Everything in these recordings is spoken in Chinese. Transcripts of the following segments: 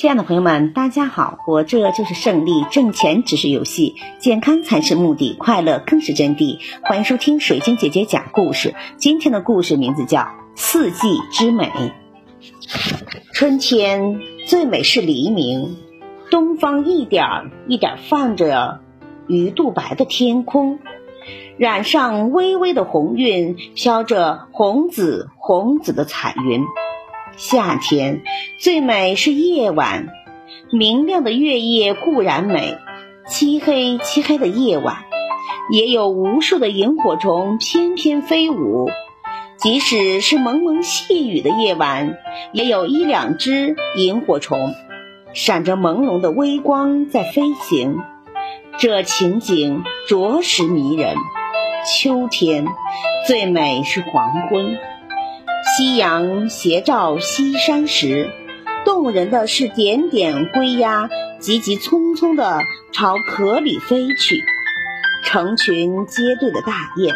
亲爱的朋友们，大家好！活着就是胜利，挣钱只是游戏，健康才是目的，快乐更是真谛。欢迎收听水晶姐姐讲故事。今天的故事名字叫《四季之美》。春天最美是黎明，东方一点一点泛着鱼肚白的天空，染上微微的红晕，飘着红紫红紫的彩云。夏天最美是夜晚，明亮的月夜固然美，漆黑漆黑的夜晚，也有无数的萤火虫翩翩飞舞。即使是蒙蒙细雨的夜晚，也有一两只萤火虫，闪着朦胧的微光在飞行。这情景着实迷人。秋天最美是黄昏。夕阳斜照西山时，动人的是点点归鸦急急匆匆地朝壳里飞去，成群结队的大雁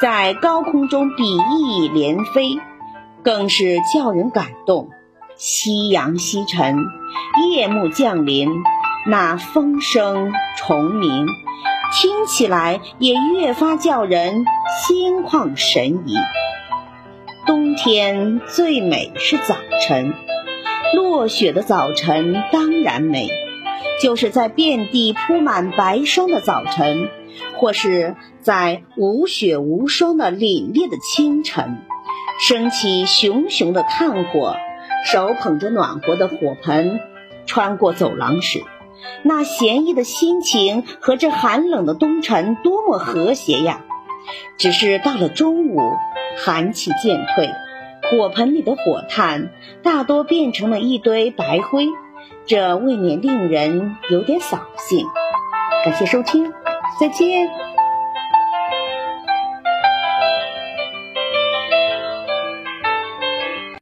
在高空中比翼连飞，更是叫人感动。夕阳西沉，夜幕降临，那风声虫鸣，听起来也越发叫人心旷神怡。冬天最美是早晨，落雪的早晨当然美，就是在遍地铺满白霜的早晨，或是在无雪无霜的凛冽的清晨，升起熊熊的炭火，手捧着暖和的火盆，穿过走廊时，那闲逸的心情和这寒冷的冬晨多么和谐呀！只是到了中午。寒气渐退，火盆里的火炭大多变成了一堆白灰，这未免令人有点扫兴。感谢收听，再见。